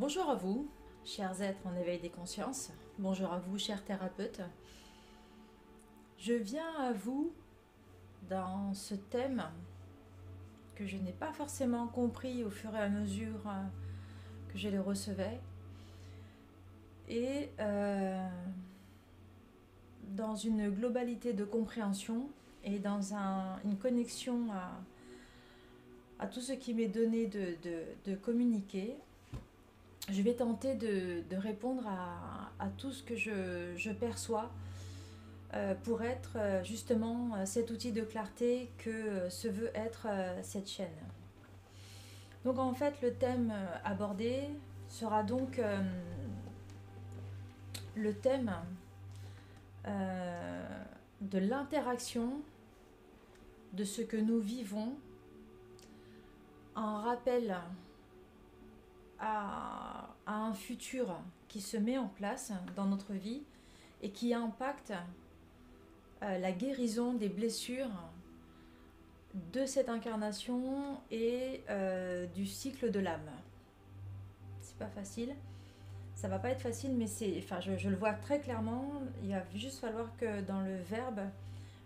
Bonjour à vous, chers êtres en éveil des consciences. Bonjour à vous, chers thérapeutes. Je viens à vous dans ce thème que je n'ai pas forcément compris au fur et à mesure euh, que je les recevais. Et euh, dans une globalité de compréhension et dans une connexion à, tout ce qui m'est donné de, communiquer, je vais tenter de, répondre à, tout ce que je, perçois euh, pour être euh, justement euh, cet outil de clarté que se veut être cette chaîne. Donc en fait le thème abordé sera donc le thème de l'interaction de ce que nous vivons en rappel à, un futur qui se met en place dans notre vie et qui impacte euh, la guérison des blessures de cette incarnation et euh, du cycle de l'âme. C'est pas facile. Ça va pas être facile, mais c'est, je, le vois très clairement. Il va juste falloir que dans le verbe,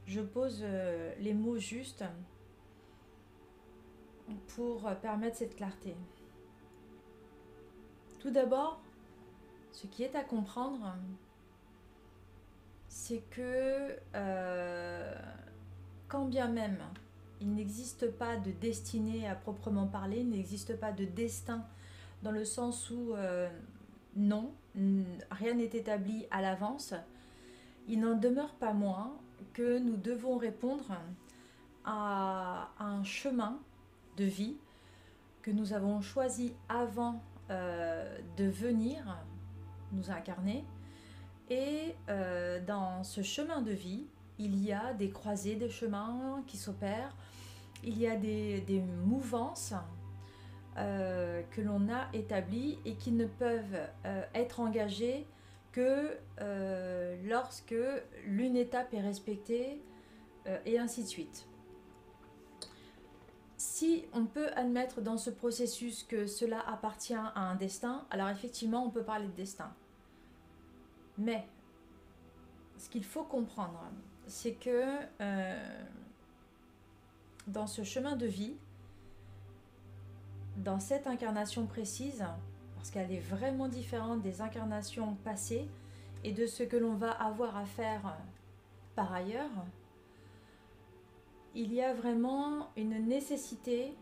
je pose euh, les mots justes pour permettre cette clarté. Tout d'abord, ce qui est à comprendre, c'est que euh, quand bien même il n'existe pas de destinée à proprement parler, il n'existe pas de destin dans le sens où euh, non, rien n'est établi à l'avance, il n'en demeure pas moins que nous devons répondre à un chemin de vie que nous avons choisi avant euh, de venir nous incarner. Et euh, dans ce chemin de vie, il y a des croisées de chemins qui s'opèrent, il y a des, mouvances euh, que l'on a établies et qui ne peuvent être engagées que lorsque l'une étape est respectée et ainsi de suite si on peut admettre dans ce processus que cela appartient à un destin, alors effectivement on peut parler de destin. Mais ce qu'il faut comprendre, c'est que euh, dans ce chemin de vie, dans cette incarnation précise, parce qu'elle est vraiment différente des incarnations passées et de ce que l'on va avoir à faire par ailleurs, il y a vraiment une nécessité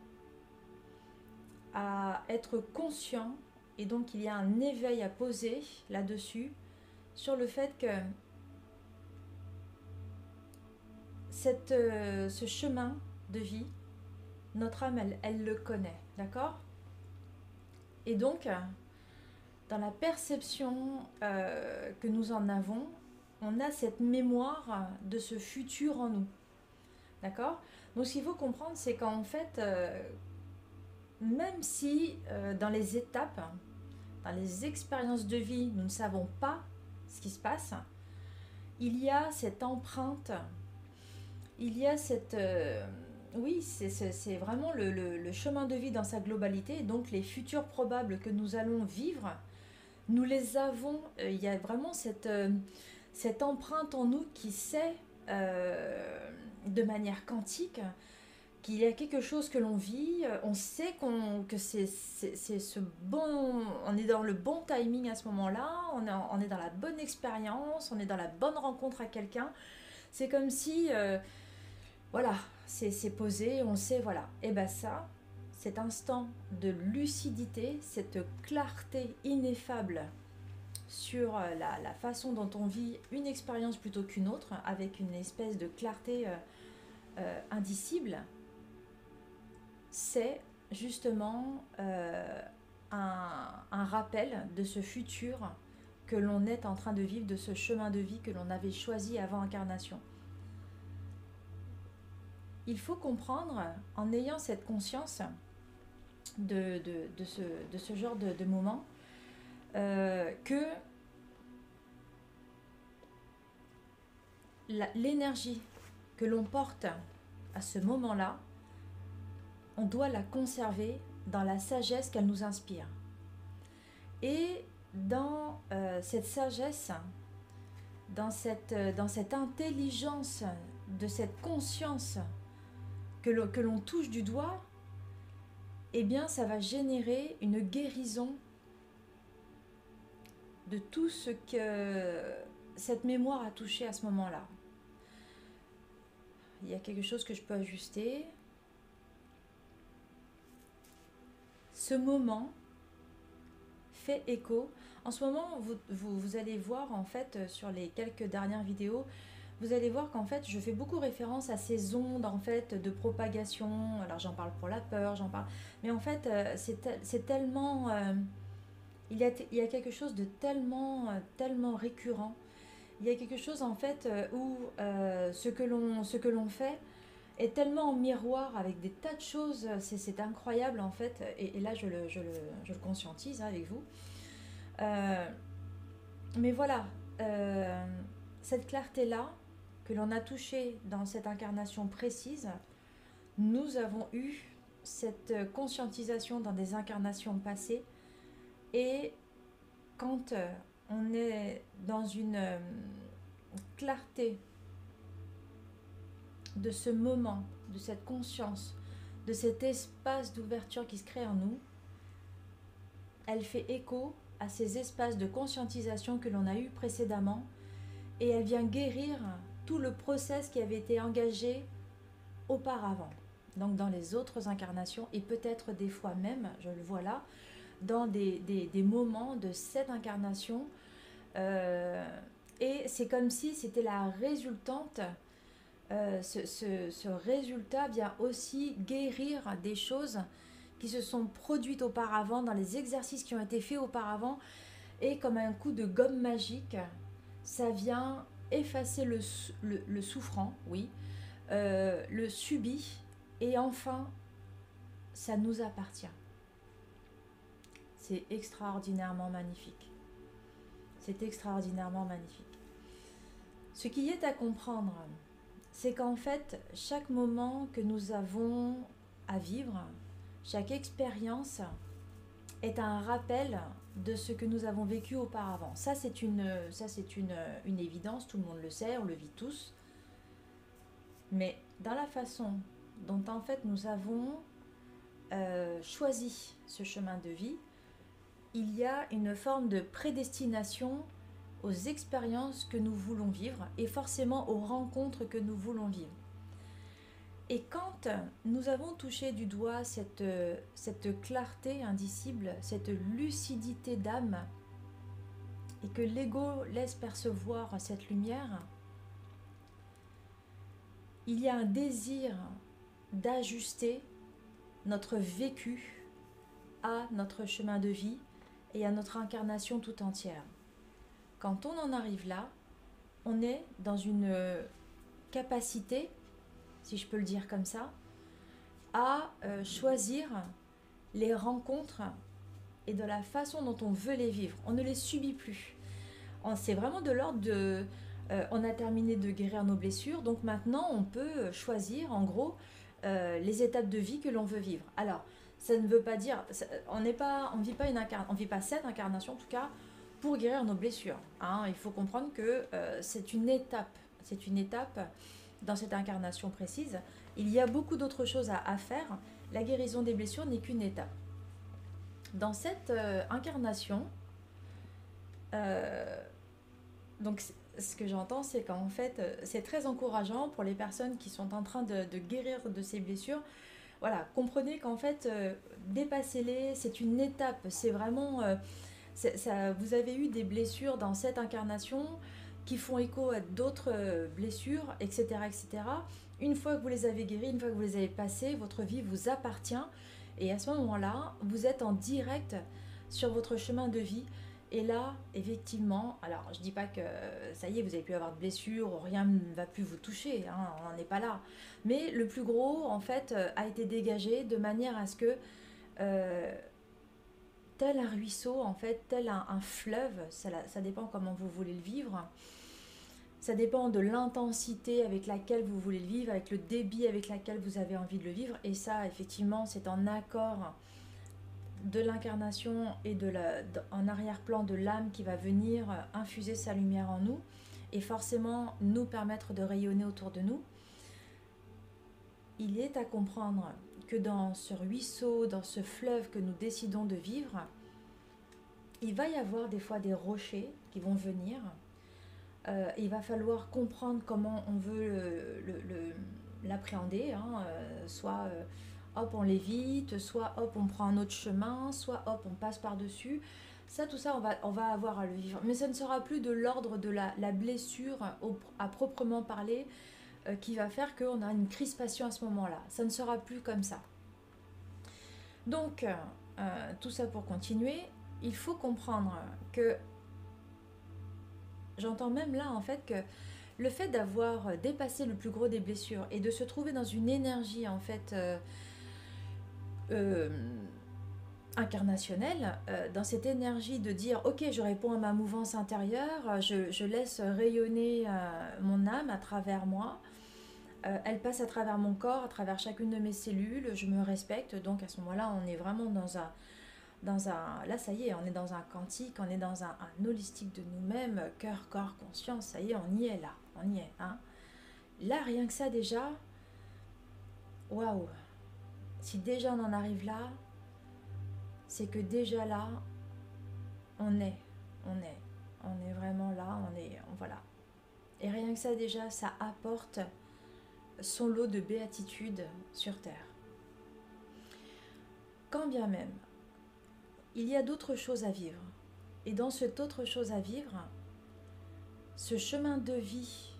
à être conscient et donc il y a un éveil à poser là-dessus sur le fait que euh, ce chemin de vie, notre âme, elle, le connaît, d'accord? Et donc, dans la perception euh, que nous en avons, on a cette mémoire de ce futur en nous. D'accord? Donc ce qu'il faut comprendre, c'est qu'en fait, euh, même si euh, dans les étapes, dans les expériences de vie, nous ne savons pas ce qui se passe, il y a cette empreinte, il y a cette... Euh, oui, c'est vraiment le, chemin de vie dans sa globalité, donc les futurs probables que nous allons vivre, nous les avons, il y a vraiment cette empreinte en nous qui sait de manière quantique qu'il y a quelque chose que l'on vit, on sait qu'on, que c'est, ce bon, on est dans le bon timing à ce moment-là, on est, on est dans la bonne expérience, on est dans la bonne rencontre à quelqu'un. C'est comme si, euh, voilà, c'est, posé, on sait, voilà. Et bien ça, cet instant de lucidité, cette clarté ineffable sur euh, la, façon dont on vit une expérience plutôt qu'une autre, avec une espèce de clarté euh, euh, indicible, c'est justement un, un, rappel de ce futur que l'on est en train de vivre, de ce chemin de vie que l'on avait choisi avant incarnation. Il faut comprendre, en ayant cette conscience de, ce, genre de, de moment, euh, que l'énergie que l'on porte à ce moment-là, on doit la conserver dans la sagesse qu'elle nous inspire. Et dans euh, cette sagesse, dans cette, euh, dans cette intelligence, de cette conscience que l'on touche du doigt, eh bien ça va générer une guérison de tout ce que cette mémoire a touché à ce moment-là. Il y a quelque chose que je peux ajuster. Ce moment fait écho. En ce moment, vous, allez voir en fait sur les quelques dernières vidéos, vous allez voir qu'en fait je fais beaucoup référence à ces ondes en fait de propagation. Alors j'en parle pour la peur, j'en parle, mais en fait euh, c'est tellement, euh, il, y a, il y a quelque chose de tellement, euh, tellement récurrent il y a quelque chose en fait euh, où euh, ce que l'on fait est tellement en miroir avec des tas de choses, c'est incroyable en fait, et, là je le, je, le, je le, conscientise hein, avec vous. Euh, mais voilà, cette clarté-là que l'on a touchée dans cette incarnation précise, nous avons eu cette conscientisation dans des incarnations passées, et quand on est dans une euh, clarté de ce moment, de cette conscience, de cet espace d'ouverture qui se crée en nous, elle fait écho à ces espaces de conscientisation que l'on a eu précédemment et elle vient guérir tout le process qui avait été engagé auparavant. Donc dans les autres incarnations et peut-être des fois même, je le vois là, dans des, des, moments de cette incarnation. Euh, et c'est comme si c'était la résultante. Euh, ce, ce, résultat vient aussi guérir des choses qui se sont produites auparavant, dans les exercices qui ont été faits auparavant. Et comme un coup de gomme magique, ça vient effacer le, le, souffrant, oui, euh, le subit, et enfin, ça nous appartient. C'est extraordinairement magnifique. C'est extraordinairement magnifique. Ce qui est à comprendre, c'est qu'en fait, chaque moment que nous avons à vivre, chaque expérience est un rappel de ce que nous avons vécu auparavant. Ça, c'est une, une, une évidence, tout le monde le sait, on le vit tous. Mais dans la façon dont en fait nous avons euh, choisi ce chemin de vie, il y a une forme de prédestination aux expériences que nous voulons vivre et forcément aux rencontres que nous voulons vivre. Et quand nous avons touché du doigt cette, clarté indicible, cette lucidité d'âme, et que l'ego laisse percevoir cette lumière, il y a un désir d'ajuster notre vécu à notre chemin de vie et à notre incarnation tout entière. Quand on en arrive là, on est dans une euh, capacité, si je peux le dire comme ça, à euh, choisir les rencontres et de la façon dont on veut les vivre. On ne les subit plus. C'est vraiment de l'ordre de... Euh, on a terminé de guérir nos blessures, donc maintenant on peut choisir en gros les étapes de vie que l'on veut vivre. Alors, ça ne veut pas dire, on n'est pas, on vit pas une on vit pas cette incarnation en tout cas pour guérir nos blessures. Hein. Il faut comprendre que euh, c'est une étape, c'est une étape dans cette incarnation précise. Il y a beaucoup d'autres choses à, faire. La guérison des blessures n'est qu'une étape. Dans cette euh, incarnation, euh, donc ce que j'entends, c'est qu'en fait, c'est très encourageant pour les personnes qui sont en train de guérir de ces blessures voilà, comprenez qu'en fait, euh, dépassez-les, c'est une étape, c'est vraiment... Euh, vous avez eu des blessures dans cette incarnation qui font écho à d'autres euh, blessures, etc., etc. Une fois que vous les avez guéries, une fois que vous les avez passées, votre vie vous appartient. Et à ce moment-là, vous êtes en direct sur votre chemin de vie. Et là, effectivement, alors je dis pas que ça y est, vous avez pu avoir de blessures, rien ne va plus vous toucher, hein, on n'en est pas là. Mais le plus gros, en fait, euh, a été dégagé de manière à ce que, euh, tel un ruisseau, en fait, tel un, fleuve, ça, ça, dépend comment vous voulez le vivre, ça dépend de l'intensité avec laquelle vous voulez le vivre, avec le débit avec lequel vous avez envie de le vivre, et ça, effectivement, c'est en accord de l'incarnation et de la, en arrière-plan de l'âme qui va venir euh, infuser sa lumière en nous et forcément nous permettre de rayonner autour de nous, il est à comprendre que dans ce ruisseau, dans ce fleuve que nous décidons de vivre, il va y avoir des fois des rochers qui vont venir. Euh, il va falloir comprendre comment on veut l'appréhender, hein, euh, soit hop, on l'évite, soit hop, on prend un autre chemin, soit hop, on passe par-dessus. Ça, tout ça, on va, on va avoir à le vivre. Mais ça ne sera plus de l'ordre de la, blessure à proprement parler euh, qui va faire qu'on a une crispation à ce moment-là. Ça ne sera plus comme ça. Donc, euh, tout ça pour continuer, il faut comprendre que j'entends même là en fait que le fait d'avoir dépassé le plus gros des blessures et de se trouver dans une énergie en fait euh, euh, incarnationnel euh, dans cette énergie de dire ok je réponds à ma mouvance intérieure je, laisse rayonner euh, mon âme à travers moi. Elle passe à travers mon corps à travers chacune de mes cellules je me respecte. Donc à ce moment là on est vraiment dans un dans un là ça y est on est dans un quantique on est dans un, holistique de nous-mêmes cœur corps conscience. Ça y est on y est là. On y est hein. là rien que ça déjà waouh si déjà on en arrive là, c'est que déjà là, on est, on est, on est vraiment là, on est, voilà. Et rien que ça déjà, ça apporte son lot de béatitude sur Terre. Quand bien même, il y a d'autres choses à vivre. Et dans cette autre chose à vivre, ce chemin de vie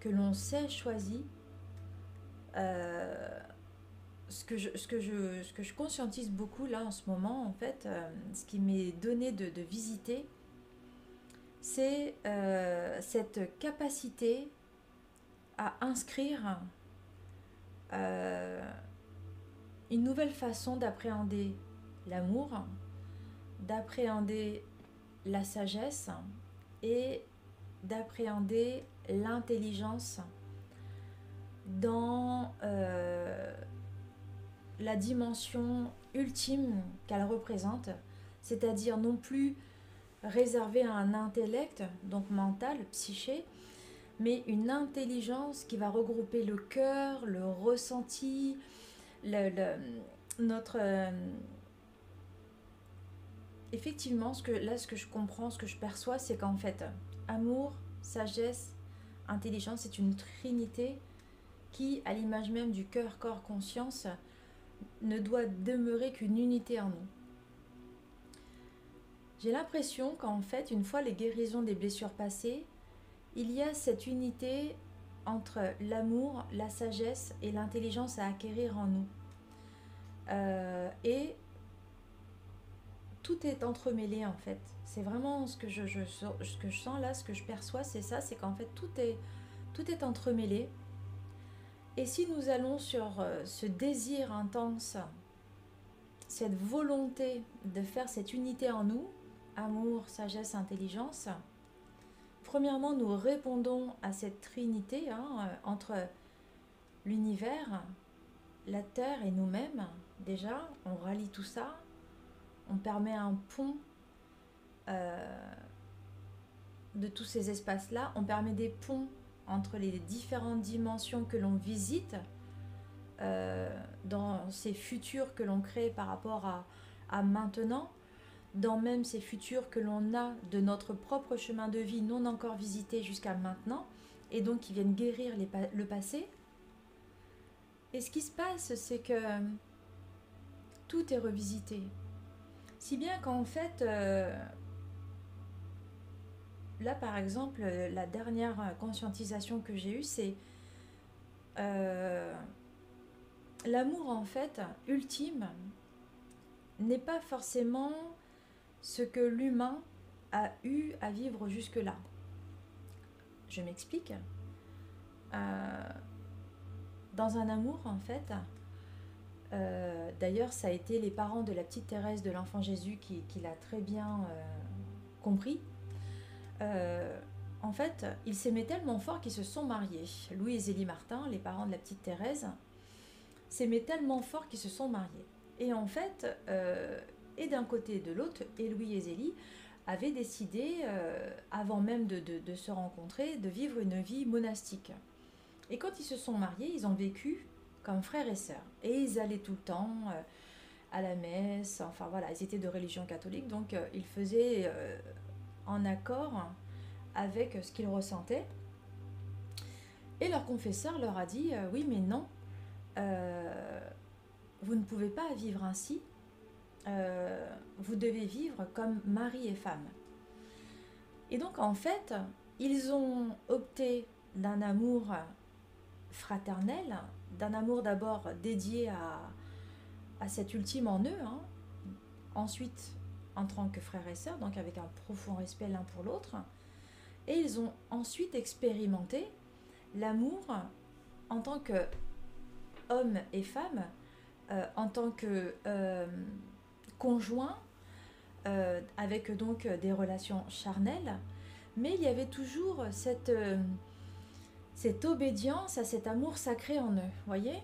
que l'on s'est choisi, euh, ce que, je, ce, que je, ce que je conscientise beaucoup là en ce moment, en fait, euh, ce qui m'est donné de, visiter, c'est euh, cette capacité à inscrire euh, une nouvelle façon d'appréhender l'amour, d'appréhender la sagesse et d'appréhender l'intelligence dans la dimension ultime qu'elle représente, c'est-à-dire non plus réservée à un intellect, donc mental, psyché, mais une intelligence qui va regrouper le cœur, le ressenti, notre... Euh, effectivement, ce que, là, ce que je comprends, ce que je perçois, c'est qu'en fait, amour, sagesse, intelligence, c'est une trinité qui, à l'image même du cœur, corps, conscience, ne doit demeurer qu'une unité en nous. J'ai l'impression qu'en fait, une fois les guérisons des blessures passées, il y a cette unité entre l'amour, la sagesse et l'intelligence à acquérir en nous. Euh, et tout est entremêlé en fait. C'est vraiment ce que je, ce que je sens là, ce que je perçois, c'est ça, c'est qu'en fait tout est, tout est entremêlé. Et si nous allons sur euh, ce désir intense, cette volonté de faire cette unité en nous, amour, sagesse, intelligence, premièrement, nous répondons à cette trinité hein, euh, entre l'univers, la Terre et nous-mêmes. Déjà, on rallie tout ça, on permet un pont euh, de tous ces espaces-là, on permet des ponts entre les différentes dimensions que l'on visite, euh, dans ces futurs que l'on crée par rapport à, à, maintenant, dans même ces futurs que l'on a de notre propre chemin de vie non encore visité jusqu'à maintenant, et donc qui viennent guérir le passé. Et ce qui se passe, c'est que tout est revisité. Si bien qu'en fait, euh, là, par exemple, la dernière conscientisation que j'ai eue, c'est euh, l'amour, en fait, ultime, n'est pas forcément ce que l'humain a eu à vivre jusque-là. Je m'explique. Euh, dans un amour, en fait, euh, d'ailleurs, ça a été les parents de la petite Thérèse de l'enfant Jésus qui, l'a très bien compris. Euh, en fait, ils s'aimaient tellement fort qu'ils se sont mariés. Louis et Zélie Martin, les parents de la petite Thérèse, s'aimaient tellement fort qu'ils se sont mariés. Et en fait, euh, Et d'un côté et de l'autre, et Louis et Zélie avaient décidé, euh, avant même de, se rencontrer, de vivre une vie monastique. Et quand ils se sont mariés, ils ont vécu comme frères et sœurs. Et ils allaient tout le temps à la messe, enfin voilà, ils étaient de religion catholique, donc ils faisaient en accord avec ce qu'ils ressentaient. Et leur confesseur leur a dit, oui mais non, vous ne pouvez pas vivre ainsi, euh, vous devez vivre comme mari et femme. Et donc en fait, ils ont opté d'un amour fraternel, d'un amour d'abord dédié à, à cet ultime en eux, hein. ensuite en tant que frères et sœurs, donc avec un profond respect l'un pour l'autre, et ils ont ensuite expérimenté l'amour en tant que homme et femme, euh, en tant que euh, conjoint, euh, avec donc des relations charnelles, mais il y avait toujours cette, euh, cette obédience à cet amour sacré en eux, voyez?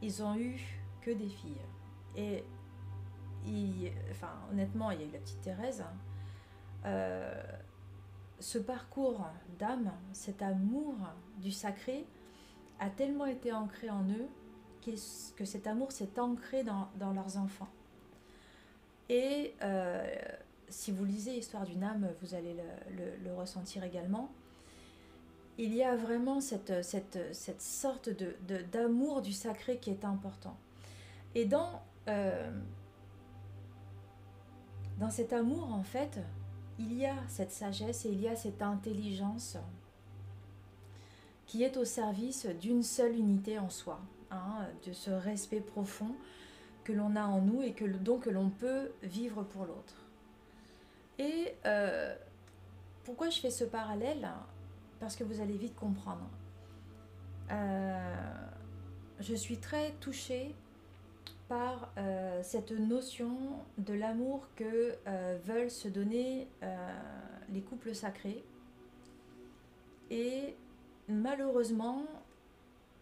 Ils ont eu que des filles. Et enfin, honnêtement, il y a eu la petite Thérèse. Hein. Euh, ce parcours d'âme, cet amour du sacré, a tellement été ancré en eux que cet amour s'est ancré dans, leurs enfants. Et euh, si vous lisez Histoire d'une âme, vous allez le, ressentir également. Il y a vraiment cette, cette, cette sorte d'amour de, du sacré qui est important. Et dans, euh, dans cet amour, en fait, il y a cette sagesse et il y a cette intelligence qui est au service d'une seule unité en soi. Hein, de ce respect profond que l'on a en nous et que donc que l'on peut vivre pour l'autre. Et euh, pourquoi je fais ce parallèle? Parce que vous allez vite comprendre. Euh, je suis très touchée par euh, cette notion de l'amour que veulent se donner les couples sacrés. Et malheureusement,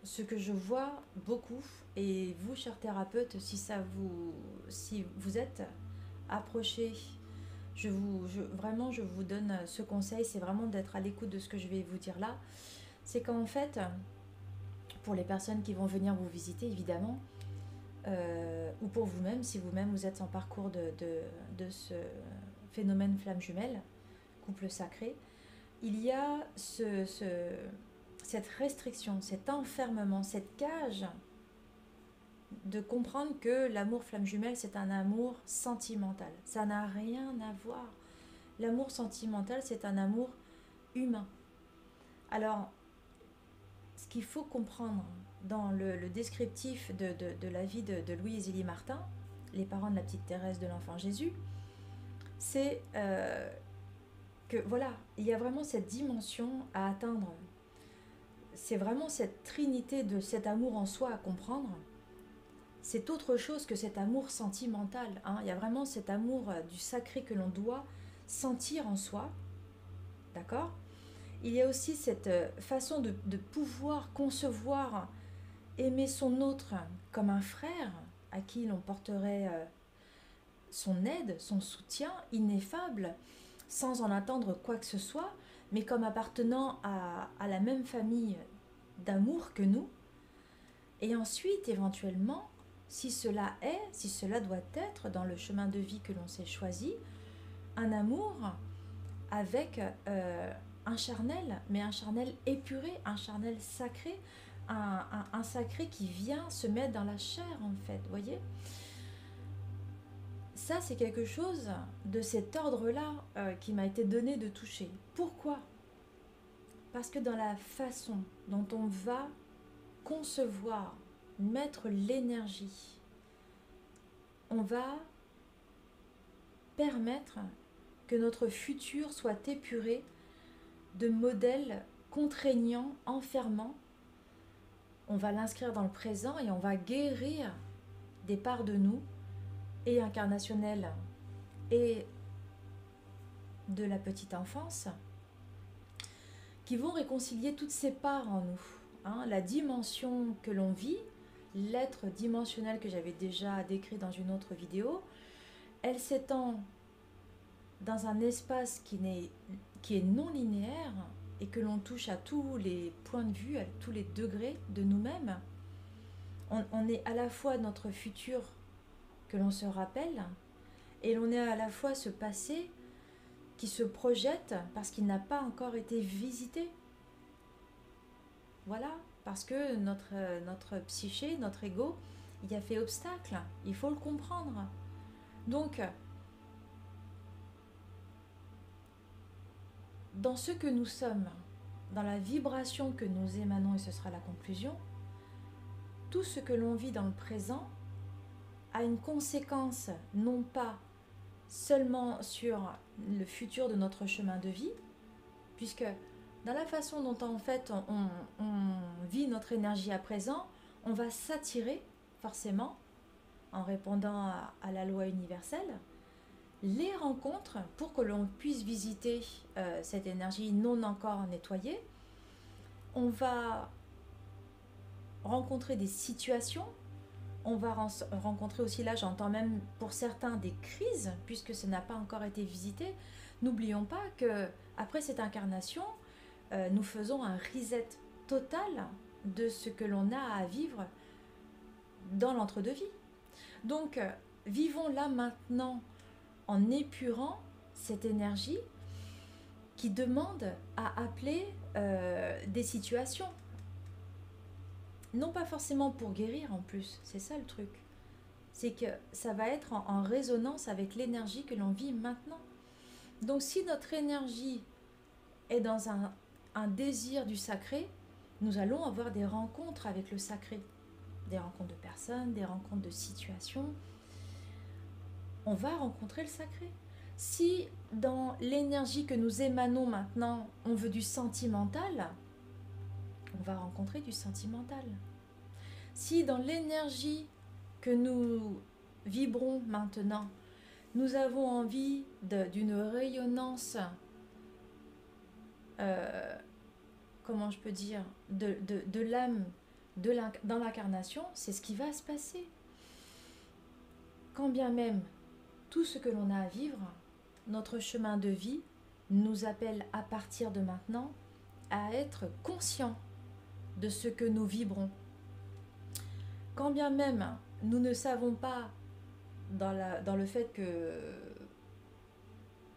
ce que je vois beaucoup, et vous, chers thérapeutes, si, ça vous, si vous êtes approchés, je vous, vraiment, je vous donne ce conseil, c'est vraiment d'être à l'écoute de ce que je vais vous dire là. C'est qu'en fait, pour les personnes qui vont venir vous visiter, évidemment, euh, ou pour vous-même, si vous-même vous êtes en parcours de, ce phénomène flamme jumelle, couple sacré, il y a ce, ce cette restriction, cet enfermement, cette cage de comprendre que l'amour flamme jumelle, c'est un amour sentimental. Ça n'a rien à voir. L'amour sentimental, c'est un amour humain. Alors, ce qu'il faut comprendre dans le, descriptif de, la vie de, Louis et Zélie Martin, les parents de la petite Thérèse de l'enfant Jésus, c'est euh, que voilà, il y a vraiment cette dimension à atteindre c'est vraiment cette trinité de cet amour en soi à comprendre. C'est autre chose que cet amour sentimental. Hein. Il y a vraiment cet amour euh, du sacré que l'on doit sentir en soi. D'accord? Il y a aussi cette euh, façon de, pouvoir concevoir, aimer son autre comme un frère à qui l'on porterait euh, son aide, son soutien ineffable, sans en attendre quoi que ce soit, mais comme appartenant à, la même famille d'amour que nous. Et ensuite, éventuellement, si cela est, si cela doit être dans le chemin de vie que l'on s'est choisi, un amour avec euh, un charnel, mais un charnel épuré, un charnel sacré, un, sacré qui vient se mettre dans la chair en fait, voyez? Ça, c'est quelque chose de cet ordre-là euh, qui m'a été donné de toucher. Pourquoi? Parce que dans la façon dont on va concevoir, mettre l'énergie, on va permettre que notre futur soit épuré de modèles contraignants, enfermants. On va l'inscrire dans le présent et on va guérir des parts de nous, et incarnationnelles, et de la petite enfance, qui vont réconcilier toutes ces parts en nous. Hein. la dimension que l'on vit, l'être dimensionnel que j'avais déjà décrit dans une autre vidéo, elle s'étend dans un espace qui, qui est non linéaire et que l'on touche à tous les points de vue, à tous les degrés de nous-mêmes. On, est à la fois notre futur que l'on se rappelle et l'on est à la fois ce passé qui se projette parce qu'il n'a pas encore été visité. Voilà, parce que notre, notre psyché, notre ego, il a fait obstacle. Il faut le comprendre. Donc, dans ce que nous sommes, dans la vibration que nous émanons, et ce sera la conclusion, tout ce que l'on vit dans le présent a une conséquence non pas seulement sur le futur de notre chemin de vie, puisque dans la façon dont en fait on, vit notre énergie à présent, on va s'attirer forcément, en répondant à, la loi universelle, les rencontres pour que l'on puisse visiter euh, cette énergie non encore nettoyée. On va rencontrer des situations on va rencontrer aussi là, j'entends même pour certains des crises, puisque ce n'a pas encore été visité. N'oublions pas que après cette incarnation, euh, nous faisons un reset total de ce que l'on a à vivre dans l'entre-deux-vie. Donc, euh, vivons là maintenant en épurant cette énergie qui demande à appeler euh, des situations non pas forcément pour guérir en plus, c'est ça le truc. C'est que ça va être en, résonance avec l'énergie que l'on vit maintenant. Donc si notre énergie est dans un, un désir du sacré, nous allons avoir des rencontres avec le sacré. Des rencontres de personnes, des rencontres de situations. On va rencontrer le sacré. Si dans l'énergie que nous émanons maintenant, on veut du sentimental, on va rencontrer du sentimental. Si dans l'énergie que nous vibrons maintenant, nous avons envie d'une rayonnance, euh, comment je peux dire, de, l'âme dans l'incarnation, c'est ce qui va se passer. Quand bien même tout ce que l'on a à vivre, notre chemin de vie nous appelle à partir de maintenant à être conscients de ce que nous vibrons. Quand bien même nous ne savons pas dans le fait que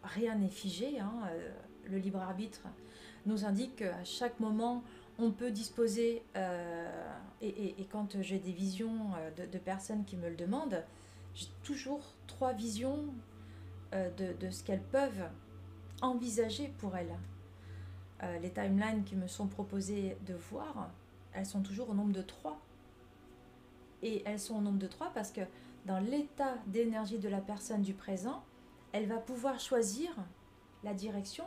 rien n'est figé, hein, euh, le libre arbitre nous indique qu'à chaque moment on peut disposer, euh, et, quand j'ai des visions euh, de, personnes qui me le demandent, j'ai toujours trois visions de, de, ce qu'elles peuvent envisager pour elles. les timelines qui me sont proposées de voir, elles sont toujours au nombre de trois. Et elles sont au nombre de trois parce que dans l'état d'énergie de la personne du présent, elle va pouvoir choisir la direction.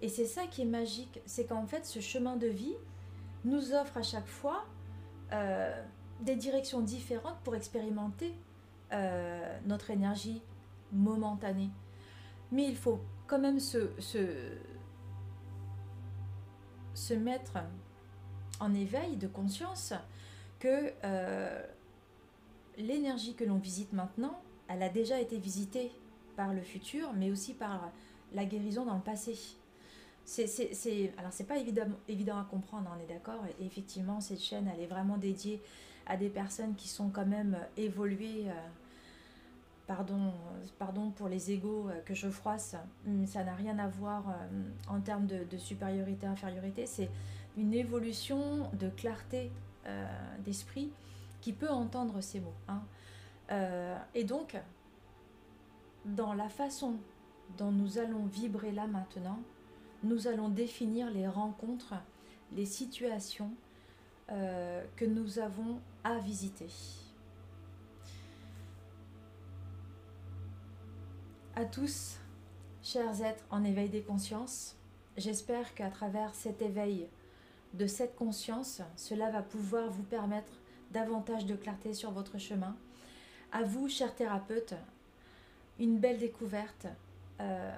Et c'est ça qui est magique, c'est qu'en fait ce chemin de vie nous offre à chaque fois euh, des directions différentes pour expérimenter euh, notre énergie momentanée. Mais il faut quand même se, se, se mettre en éveil de conscience que euh, l'énergie que l'on visite maintenant, elle a déjà été visitée par le futur, mais aussi par la guérison dans le passé. C'est, alors c'est pas évident, évident à comprendre, on est d'accord. Et effectivement, cette chaîne, elle est vraiment dédiée à des personnes qui sont quand même évoluées. Euh, pardon, pardon pour les égaux euh, que je froisse, ça n'a rien à voir en termes de, supériorité, infériorité. C'est une évolution de clarté euh, d'esprit qui peut entendre ces mots. Hein. Euh, et donc, dans la façon dont nous allons vibrer là maintenant, nous allons définir les rencontres, les situations euh, que nous avons à visiter. À tous, chers êtres en éveil des consciences, j'espère qu'à travers cet éveil de cette conscience, cela va pouvoir vous permettre davantage de clarté sur votre chemin. À vous, chers thérapeutes, une belle découverte euh,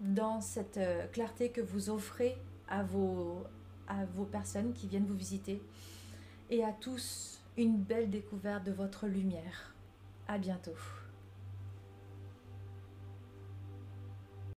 dans cette euh, clarté que vous offrez à vos, à vos personnes qui viennent vous visiter. Et à tous une belle découverte de votre lumière. À bientôt.